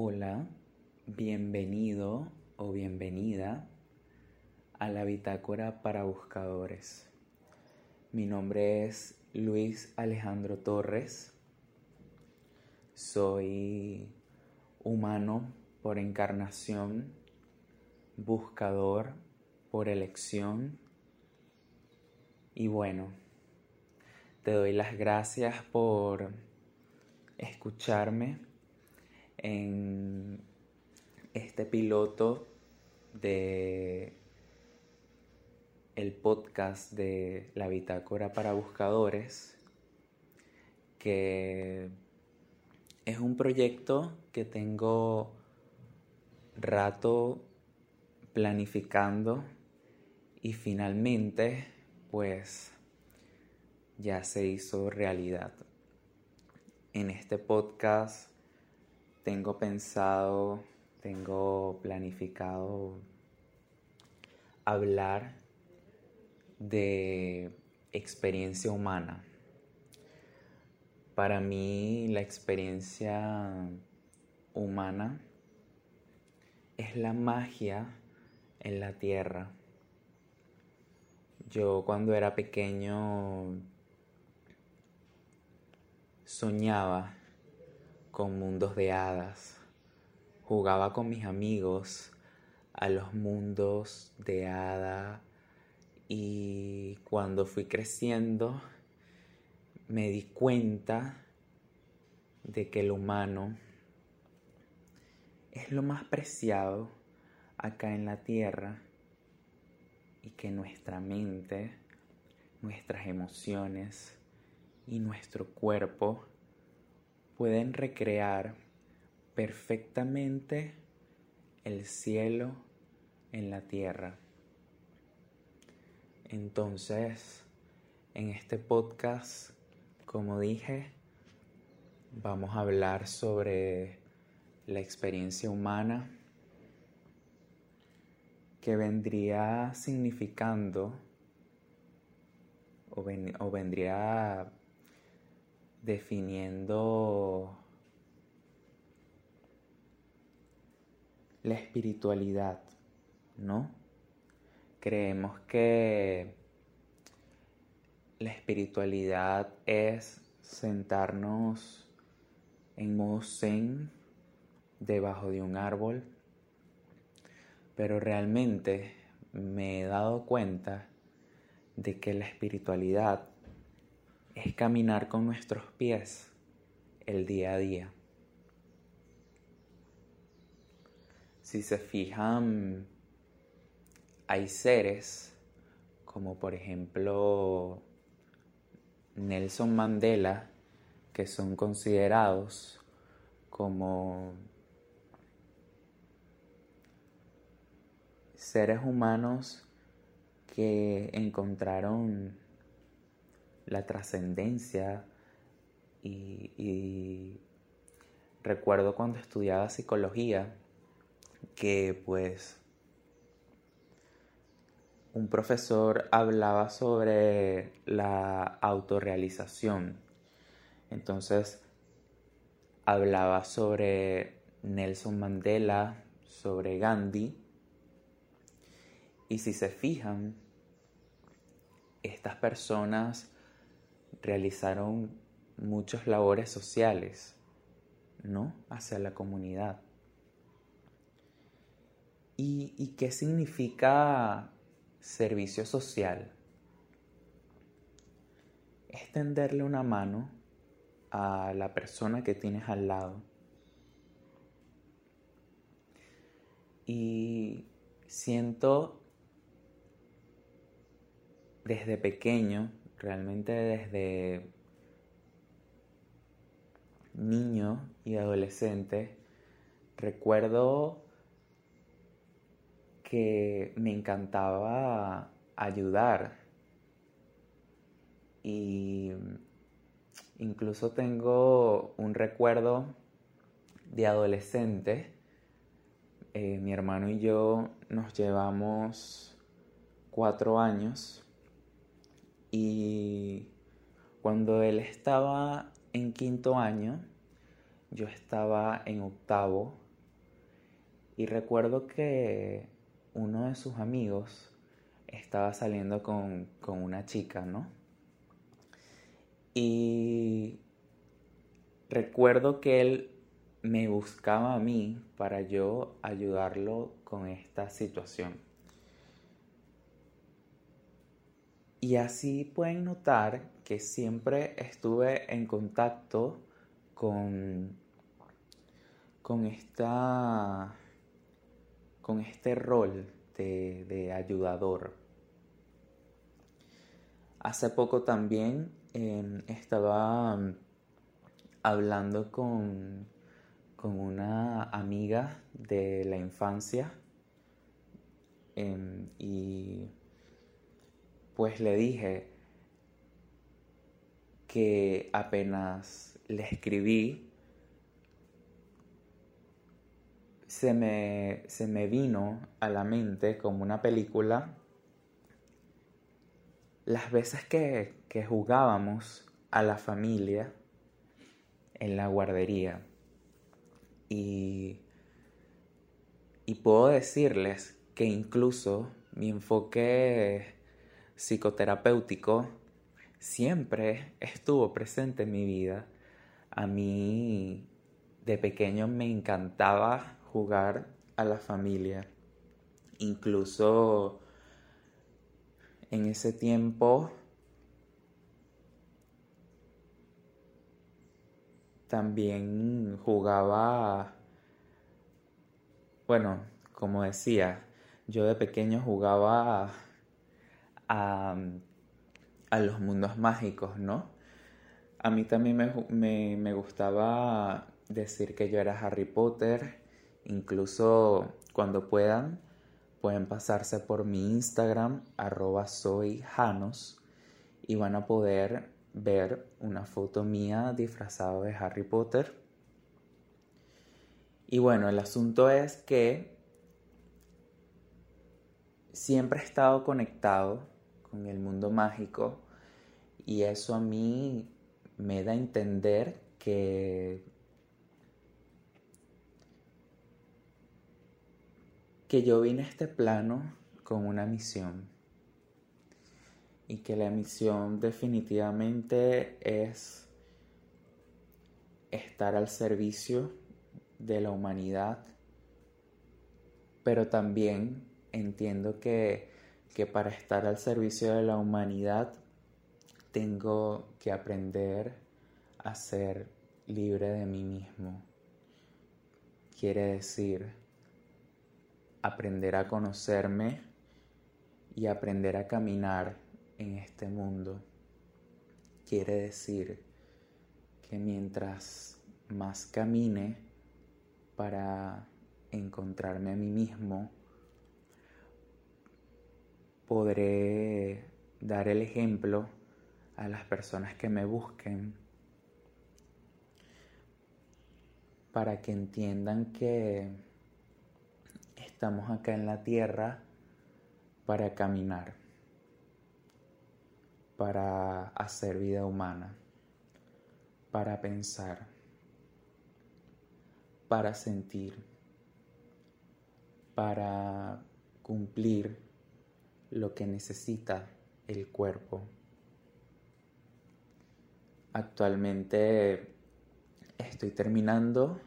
Hola, bienvenido o bienvenida a la bitácora para buscadores. Mi nombre es Luis Alejandro Torres. Soy humano por encarnación, buscador por elección. Y bueno, te doy las gracias por escucharme en este piloto de el podcast de la bitácora para buscadores que es un proyecto que tengo rato planificando y finalmente pues ya se hizo realidad. En este podcast tengo pensado, tengo planificado hablar de experiencia humana. Para mí la experiencia humana es la magia en la tierra. Yo cuando era pequeño soñaba con mundos de hadas. Jugaba con mis amigos a los mundos de hada y cuando fui creciendo me di cuenta de que el humano es lo más preciado acá en la tierra y que nuestra mente, nuestras emociones y nuestro cuerpo pueden recrear perfectamente el cielo en la tierra. Entonces, en este podcast, como dije, vamos a hablar sobre la experiencia humana que vendría significando o, vendría definiendo la espiritualidad, ¿no? Creemos que la espiritualidad es sentarnos en modo zen debajo de un árbol, pero realmente me he dado cuenta de que la espiritualidad es caminar con nuestros pies el día a día. Si se fijan, hay seres como por ejemplo Nelson Mandela que son considerados como seres humanos que encontraron la trascendencia y, recuerdo cuando estudiaba psicología que pues un profesor hablaba sobre la autorrealización. Entonces hablaba sobre Nelson Mandela, sobre Gandhi. Y si se fijan, estas personas realizaron muchas labores sociales, ¿no? Hacia la comunidad. ¿Y, ¿Y, qué significa servicio social? Es tenderle una mano a la persona que tienes al lado. Y siento desde pequeño realmente desde niño y adolescente, recuerdo que me encantaba ayudar y incluso tengo un recuerdo de adolescente. Eh, mi hermano y yo nos llevamos cuatro años y cuando él estaba en quinto año, yo estaba en octavo Y recuerdo que uno de sus amigos estaba saliendo con, con una chica, ¿no? Y recuerdo que él me buscaba a mí para yo ayudarlo con esta situación. Y así pueden notar que siempre estuve en contacto con, con, esta, con este rol de, de ayudador. Hace poco también em, estaba hablando con, con, una amiga de la infancia em, y pues le dije que apenas le escribí, se me, se me vino a la mente como una película las veces que, que jugábamos a la familia en la guardería. Y, y puedo decirles que incluso mi enfoque psicoterapéutico siempre estuvo presente en mi vida. A mí de pequeño me encantaba jugar a la familia. Incluso en ese tiempo también jugaba, bueno, como decía, yo de pequeño jugaba a, los mundos mágicos, ¿no? A mí también me, me, gustaba decir que yo era Harry Potter, incluso cuando puedan, pueden pasarse por mi Instagram, arroba soy Janos, y van a poder ver una foto mía disfrazado de Harry Potter. Y bueno, el asunto es que siempre he estado conectado con el mundo mágico. Y eso a mí me da a entender que que yo vine a este plano con una misión. Y que la misión definitivamente es estar al servicio de la humanidad, pero también entiendo que, que para estar al servicio de la humanidad tengo que aprender a ser libre de mí mismo. Quiere decir aprender a conocerme y aprender a caminar en este mundo quiere decir que mientras más camine para encontrarme a mí mismo, podré dar el ejemplo a las personas que me busquen para que entiendan que estamos acá en la tierra para caminar para hacer vida humana, para pensar, para sentir, para cumplir lo que necesita el cuerpo. Actualmente estoy terminando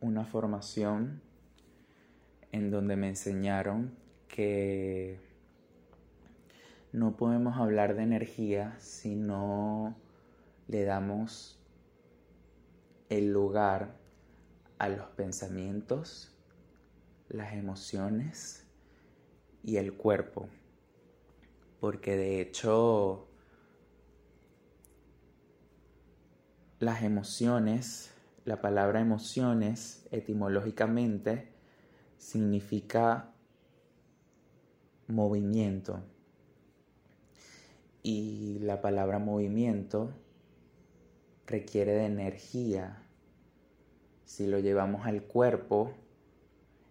una formación en donde me enseñaron que no podemos hablar de energía si no le damos el lugar a los pensamientos, las emociones y el cuerpo. Porque de hecho las emociones, la palabra emociones etimológicamente significa movimiento y la palabra movimiento requiere de energía. Si lo llevamos al cuerpo,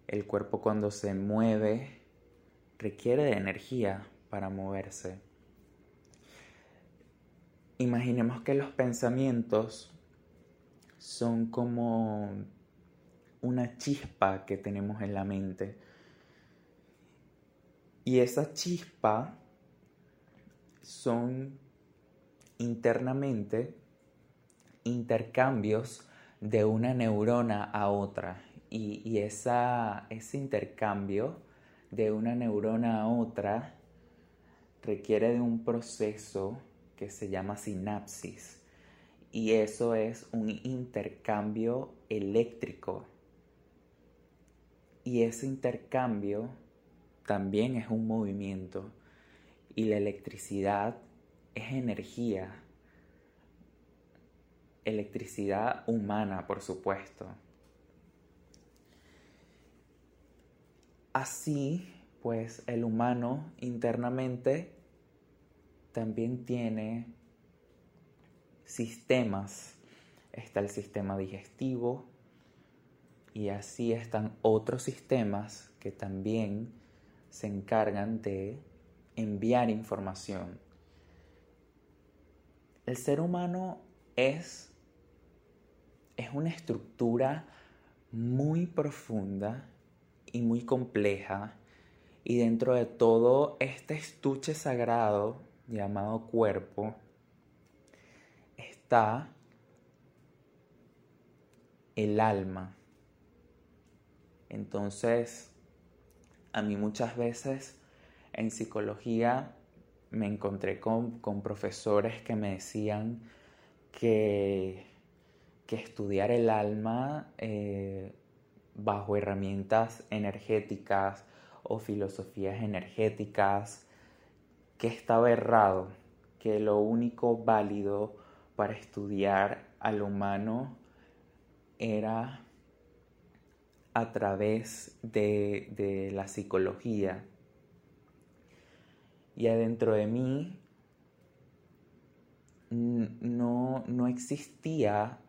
el cuerpo cuando se mueve requiere de energía para moverse. Imaginemos que los pensamientos son como una chispa que tenemos en la mente. Y esa chispa son internamente intercambios de una neurona a otra. Y, esa, ese intercambio de una neurona a otra requiere de un proceso que se llama sinapsis. Y eso es un intercambio eléctrico. Y ese intercambio también es un movimiento. Y la electricidad es energía. Electricidad humana, por supuesto. Así, pues el humano internamente también tiene sistemas. Está el sistema digestivo y así están otros sistemas que también se encargan de enviar información. El ser humano es, es una estructura muy profunda y muy compleja y dentro de todo este estuche sagrado llamado cuerpo está el alma. Entonces, a mí muchas veces en psicología me encontré con, profesores que me decían que, que estudiar el alma eh, bajo herramientas energéticas o filosofías energéticas, que estaba errado, que lo único válido para estudiar al humano era a través de, de la psicología. Y adentro de mí no, no existía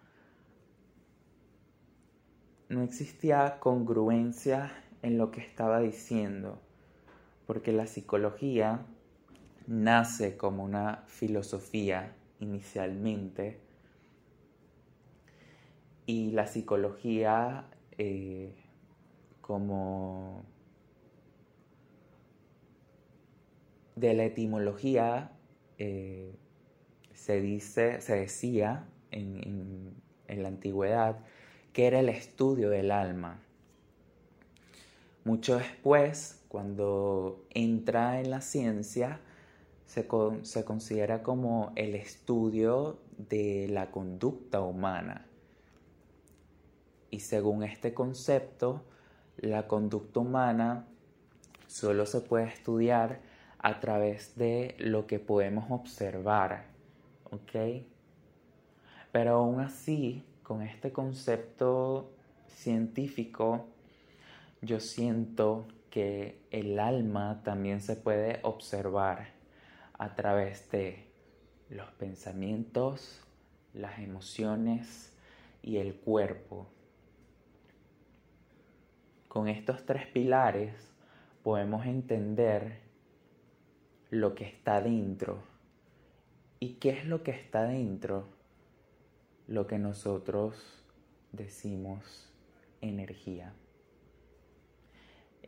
no existía congruencia en lo que estaba diciendo, porque la psicología nace como una filosofía inicialmente y la psicología eh, como de la etimología eh, se dice, se decía en la antigüedad que era el estudio del alma. Mucho después, cuando entra en la ciencia, se, considera como el estudio de la conducta humana. Y según este concepto, la conducta humana solo se puede estudiar a través de lo que podemos observar, ¿ok? Pero aún así, con este concepto científico, yo siento que el alma también se puede observar a través de los pensamientos, las emociones y el cuerpo. Con estos tres pilares podemos entender lo que está dentro. ¿Y qué es lo que está dentro? Lo que nosotros decimos energía.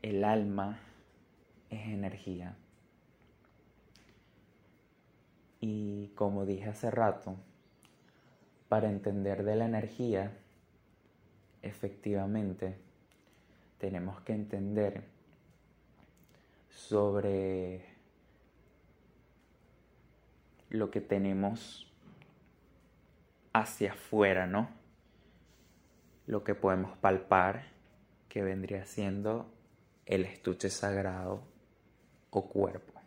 El alma es energía. Y como dije hace rato, para entender de la energía, efectivamente, tenemos que entender sobre lo que tenemos hacia afuera, ¿no? Lo que podemos palpar que vendría siendo el estuche sagrado o cuerpo.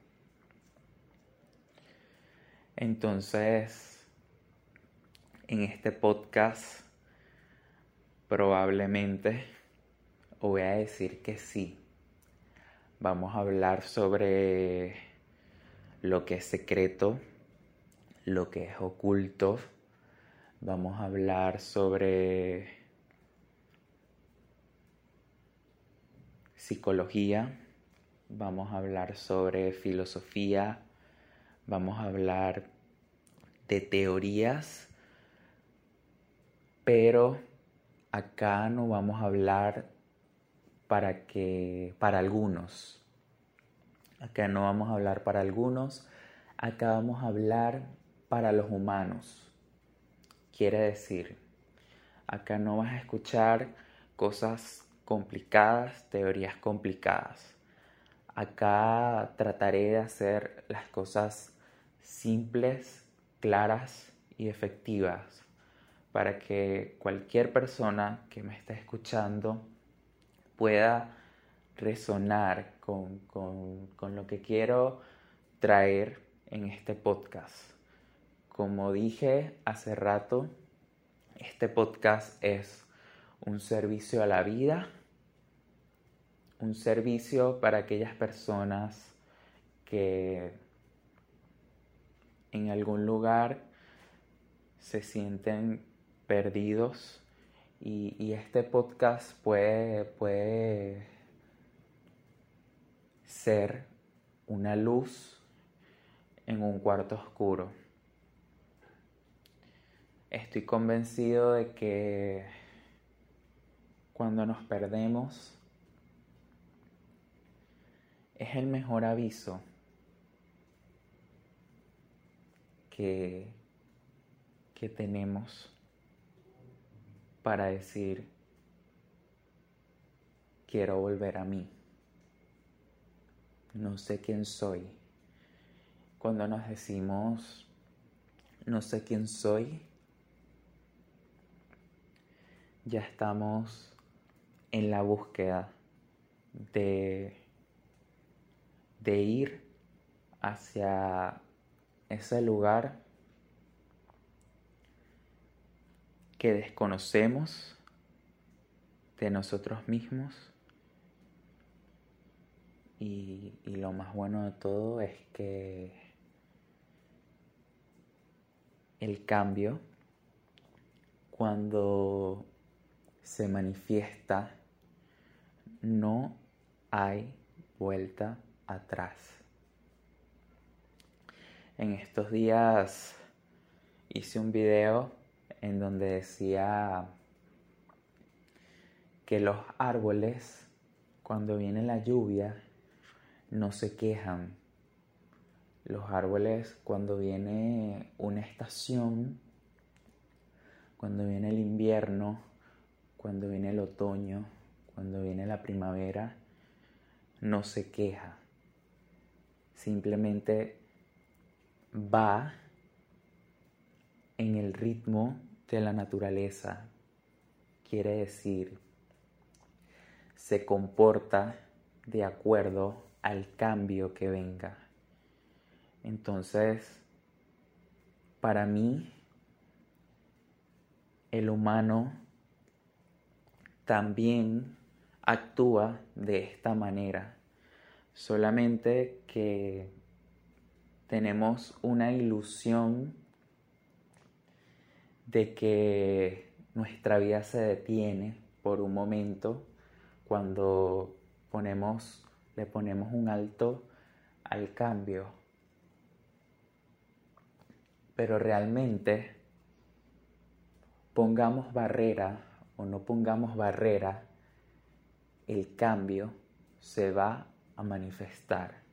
Entonces, en este podcast probablemente, voy a decir que sí, vamos a hablar sobre lo que es secreto, lo que es oculto, Vamos a hablar sobre psicología, vamos a hablar sobre filosofía, vamos a hablar de teorías, pero acá no vamos a hablar para que para algunos. Acá no vamos a hablar para algunos, acá vamos a hablar para los humanos. Quiere decir, acá no vas a escuchar cosas complicadas, teorías complicadas. Acá trataré de hacer las cosas simples, claras y efectivas para que cualquier persona que me esté escuchando pueda resonar con, con, lo que quiero traer en este podcast. Como dije hace rato, este podcast es un servicio a la vida, un servicio para aquellas personas que en algún lugar se sienten perdidos y, este podcast puede, puede ser una luz en un cuarto oscuro. Estoy convencido de que cuando nos perdemos es el mejor aviso que, que tenemos para decir, quiero volver a mí. No sé quién soy. Cuando nos decimos, no sé quién soy, ya estamos en la búsqueda de, de ir hacia ese lugar que desconocemos de nosotros mismos. Y, y, lo más bueno de todo es que el cambio cuando se manifiesta no hay vuelta atrás. En estos días hice un video en donde decía que los árboles, cuando viene la lluvia, no se quejan. Los árboles, cuando viene una estación, cuando viene el invierno, cuando viene el otoño, cuando viene la primavera, no se queja. Simplemente va en el ritmo de la naturaleza. Quiere decir, se comporta de acuerdo al cambio que venga. Entonces, para mí, el humano también actúa de esta manera, solamente que tenemos una ilusión de que nuestra vida se detiene por un momento cuando ponemos, le ponemos un alto al cambio. Pero realmente pongamos barrera o no pongamos barrera, el cambio se va a manifestar.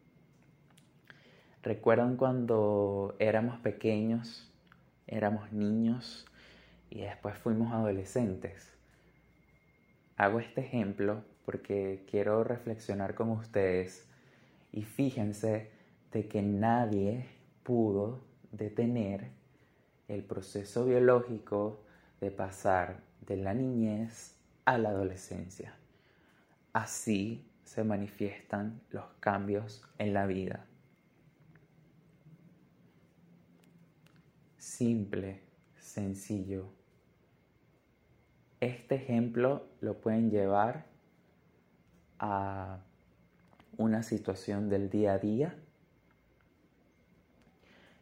¿Recuerdan cuando éramos pequeños éramos niños y después fuimos adolescentes. Hago este ejemplo porque quiero reflexionar con ustedes y fíjense de que nadie pudo detener el proceso biológico de pasar de la niñez a la adolescencia. Así se manifiestan los cambios en la vida. simple, sencillo. Este ejemplo lo pueden llevar a una situación del día a día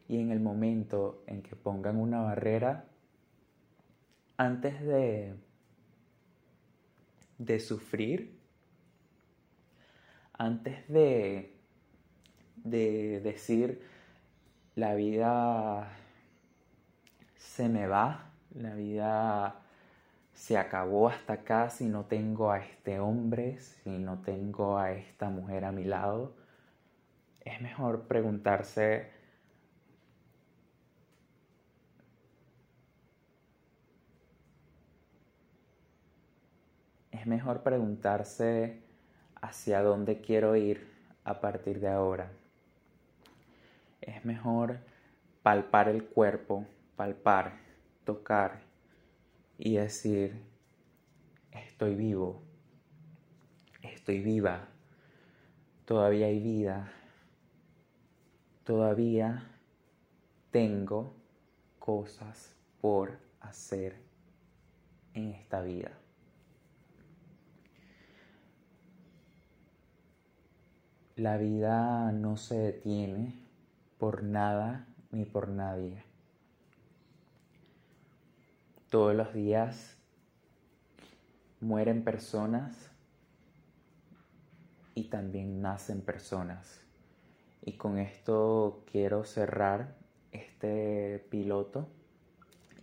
y en el momento en que pongan una barrera, antes de, de sufrir, antes de, de decir la vida se me va, la vida se acabó hasta acá si no tengo a este hombre, si no tengo a esta mujer a mi lado. Es mejor preguntarse es mejor preguntarse hacia dónde quiero ir a partir de ahora. Es mejor palpar el cuerpo, palpar, tocar y decir, estoy vivo, estoy viva, todavía hay vida, todavía tengo cosas por hacer en esta vida. La vida no se detiene por nada ni por nadie. Todos los días mueren personas y también nacen personas. Y con esto quiero cerrar este piloto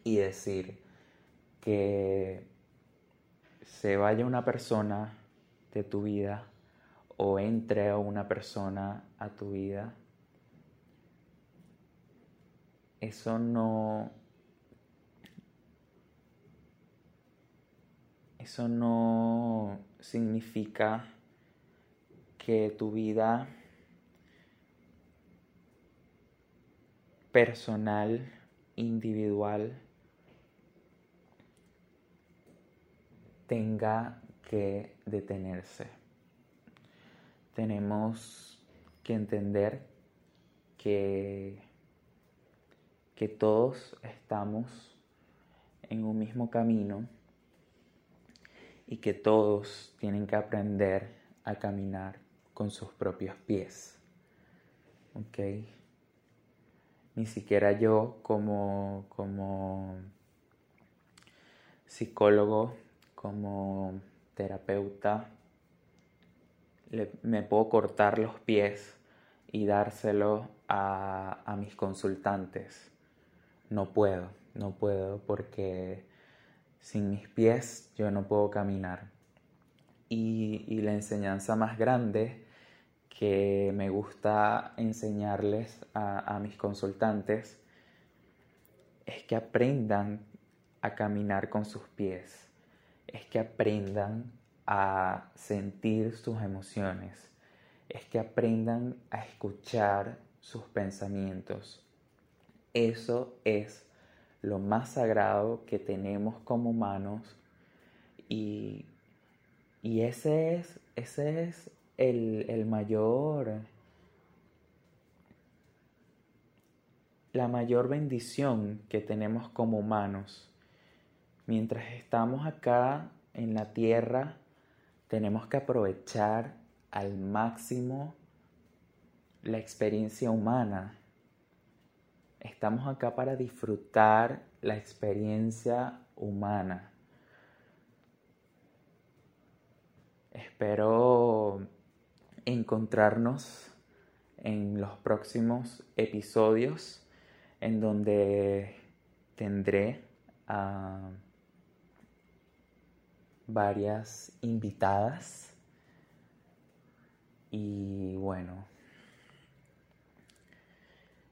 y decir que se vaya una persona de tu vida o entre una persona a tu vida, eso no... Eso no significa que tu vida personal, individual, tenga que detenerse tenemos que entender que, que todos estamos en un mismo camino y que todos tienen que aprender a caminar con sus propios pies. ¿Ok? Ni siquiera yo como, como psicólogo, como terapeuta, me puedo cortar los pies y dárselo a, a, mis consultantes. No puedo, no puedo porque sin mis pies yo no puedo caminar. Y, y la enseñanza más grande que me gusta enseñarles a, a mis consultantes es que aprendan a caminar con sus pies, es que aprendan a sentir sus emociones, es que aprendan a escuchar sus pensamientos. Eso es lo más sagrado que tenemos como humanos y, y ese es, ese es el, el mayor, la mayor bendición que tenemos como humanos. Mientras estamos acá en la tierra, tenemos que aprovechar al máximo la experiencia humana. Estamos acá para disfrutar la experiencia humana. Espero encontrarnos en los próximos episodios en donde tendré a varias invitadas y bueno,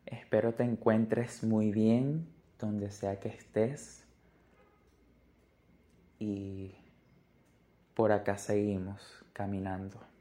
espero te encuentres muy bien donde sea que estés y por acá seguimos caminando.